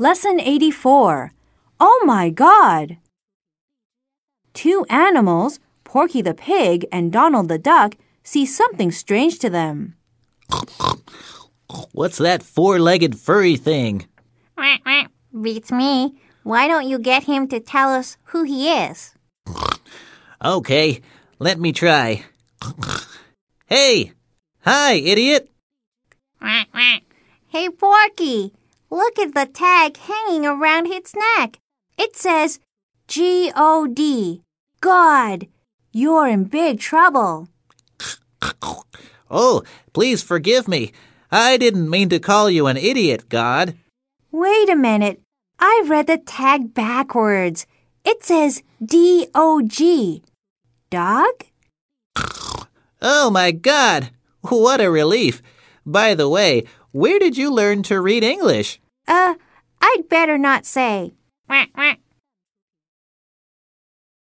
Lesson 84. Oh my God! Two animals, Porky the pig and Donald the duck, see something strange to them. What's that four legged furry thing? Beats me. Why don't you get him to tell us who he is? Okay, let me try. Hey! Hi, idiot! Hey, Porky, look at the tag hanging around its neck. It says G O D. God, you're in big trouble. Oh, please forgive me. I didn't mean to call you an idiot, God. Wait a minute. I read the tag backwards. It says D O G. Dog? Oh my God! What a relief! By the way, where did you learn to read English? Uh, I'd better not say. Quack, quack.